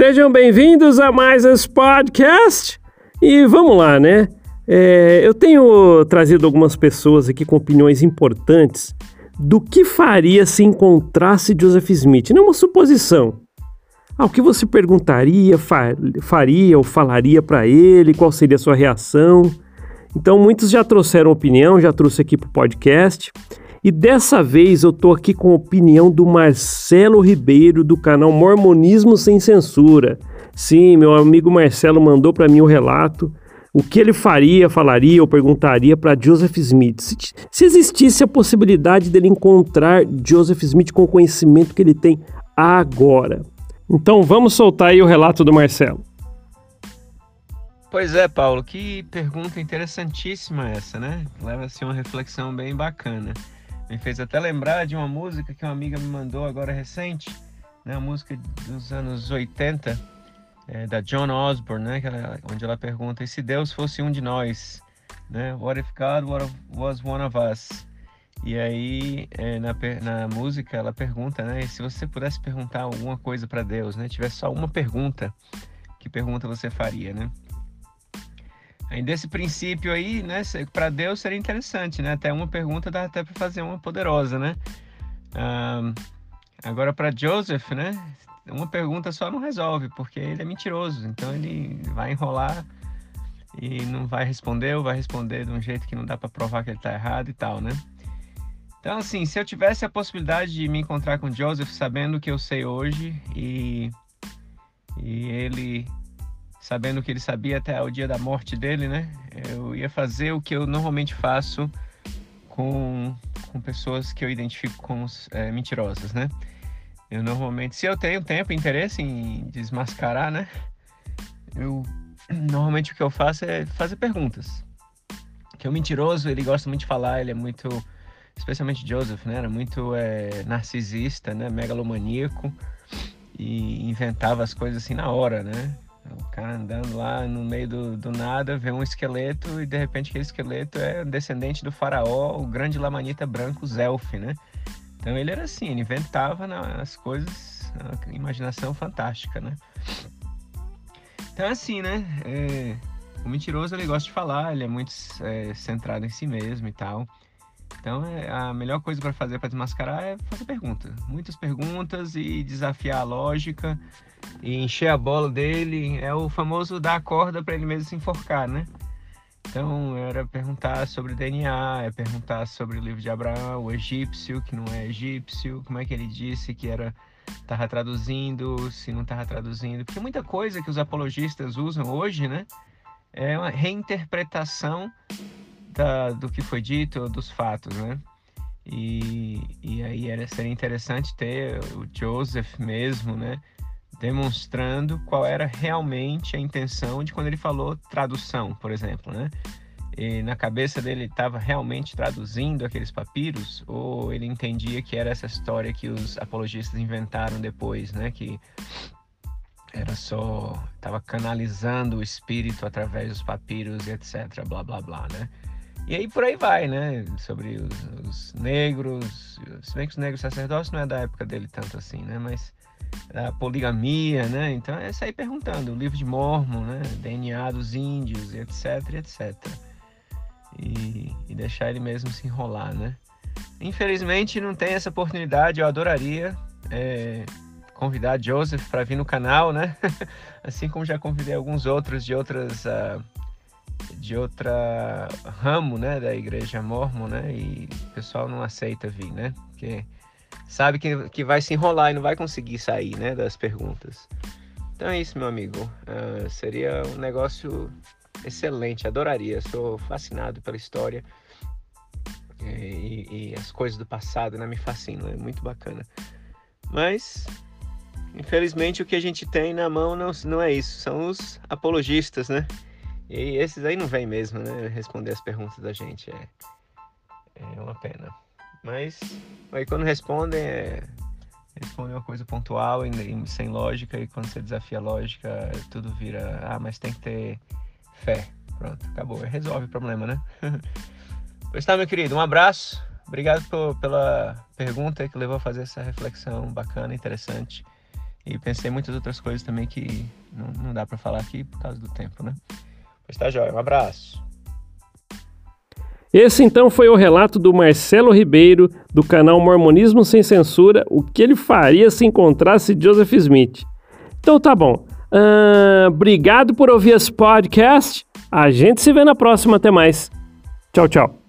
Sejam bem-vindos a mais esse podcast. E vamos lá, né? É, eu tenho trazido algumas pessoas aqui com opiniões importantes do que faria se encontrasse Joseph Smith. Não é uma suposição. Ah, o que você perguntaria, faria ou falaria para ele? Qual seria a sua reação? Então, muitos já trouxeram opinião, já trouxe aqui para o podcast. E dessa vez eu tô aqui com a opinião do Marcelo Ribeiro do canal Mormonismo Sem Censura. Sim, meu amigo Marcelo mandou para mim o relato o que ele faria, falaria ou perguntaria para Joseph Smith. Se, se, existisse a possibilidade dele encontrar Joseph Smith com o conhecimento que ele tem agora. Então vamos soltar aí o relato do Marcelo. Pois é, Paulo, que pergunta interessantíssima essa, né? Leva-se uma reflexão bem bacana. Me fez até lembrar de uma música que uma amiga me mandou agora recente, né? Uma música dos anos 80, é, da John Osborne, né? Ela, onde ela pergunta: e se Deus fosse um de nós? Né? What if God was one of us? E aí, é, na, na música, ela pergunta, né? se você pudesse perguntar alguma coisa para Deus, né? Tivesse só uma pergunta, que pergunta você faria, né? Aí desse princípio aí, né, para Deus seria interessante, né? Até uma pergunta dá até para fazer uma poderosa, né? Agora para Joseph, né? Uma pergunta só não resolve, porque ele é mentiroso. Então ele vai enrolar e não vai responder ou vai responder de um jeito que não dá para provar que ele está errado e tal, né? Então assim, se eu tivesse a possibilidade de me encontrar com Joseph sabendo o que eu sei hoje e e ele sabendo que ele sabia até o dia da morte dele, né? Eu ia fazer o que eu normalmente faço com, com pessoas que eu identifico como é, mentirosas, né? Eu normalmente, se eu tenho tempo e interesse em desmascarar, né? Eu normalmente o que eu faço é fazer perguntas. Que o mentiroso, ele gosta muito de falar, ele é muito, especialmente Joseph, né? Era muito é, narcisista, né? Megalomaníaco e inventava as coisas assim na hora, né? O cara andando lá no meio do, do nada, vê um esqueleto e de repente aquele esqueleto é descendente do faraó, o grande lamanita branco Zelf, né? Então ele era assim, ele inventava as coisas, imaginação fantástica, né? Então é assim, né? É, o mentiroso ele gosta de falar, ele é muito é, centrado em si mesmo e tal. Então é, a melhor coisa para fazer para desmascarar é fazer pergunta, muitas perguntas e desafiar a lógica e encher a bola dele. É o famoso dar a corda para ele mesmo se enforcar, né? Então era perguntar sobre DNA, é perguntar sobre o livro de Abraão, o egípcio, que não é egípcio, como é que ele disse que era estava traduzindo, se não estava traduzindo, porque muita coisa que os apologistas usam hoje, né, é uma reinterpretação da, do que foi dito, dos fatos, né? E, e aí era, seria interessante ter o Joseph mesmo, né? Demonstrando qual era realmente a intenção de quando ele falou tradução, por exemplo, né? E na cabeça dele estava realmente traduzindo aqueles papiros ou ele entendia que era essa história que os apologistas inventaram depois, né? Que era só estava canalizando o espírito através dos papiros e etc, blá blá blá, né? E aí por aí vai, né? Sobre os, os, negros, se bem que os negros sacerdotes não é da época dele tanto assim, né? Mas a poligamia, né? Então é sair perguntando, o livro de Mormon, né? DNA dos índios, etc, etc. E, e deixar ele mesmo se enrolar, né? Infelizmente não tem essa oportunidade, eu adoraria é, convidar Joseph para vir no canal, né? assim como já convidei alguns outros de outras... Uh, de outra ramo, né, da igreja mormon, né, e o pessoal não aceita vir, né, porque sabe que, que vai se enrolar e não vai conseguir sair, né, das perguntas. Então é isso, meu amigo. Uh, seria um negócio excelente, adoraria. Sou fascinado pela história e, e, as coisas do passado, né, me fascinam, é muito bacana. Mas infelizmente o que a gente tem na mão não, não é isso, são os apologistas, né? E esses aí não vêm mesmo, né? Responder as perguntas da gente é, é uma pena. Mas aí quando respondem, é, respondem uma coisa pontual e, e, sem lógica, e quando você desafia a lógica, tudo vira, ah, mas tem que ter fé. Pronto, acabou. Resolve o problema, né? pois tá, meu querido, um abraço. Obrigado por, pela pergunta que levou a fazer essa reflexão bacana, interessante. E pensei em muitas outras coisas também que não, não dá para falar aqui por causa do tempo, né? Pois tá, jóia. Um abraço. Esse então foi o relato do Marcelo Ribeiro, do canal Mormonismo Sem Censura, o que ele faria se encontrasse Joseph Smith. Então tá bom. Uh, obrigado por ouvir esse podcast. A gente se vê na próxima. Até mais. Tchau, tchau.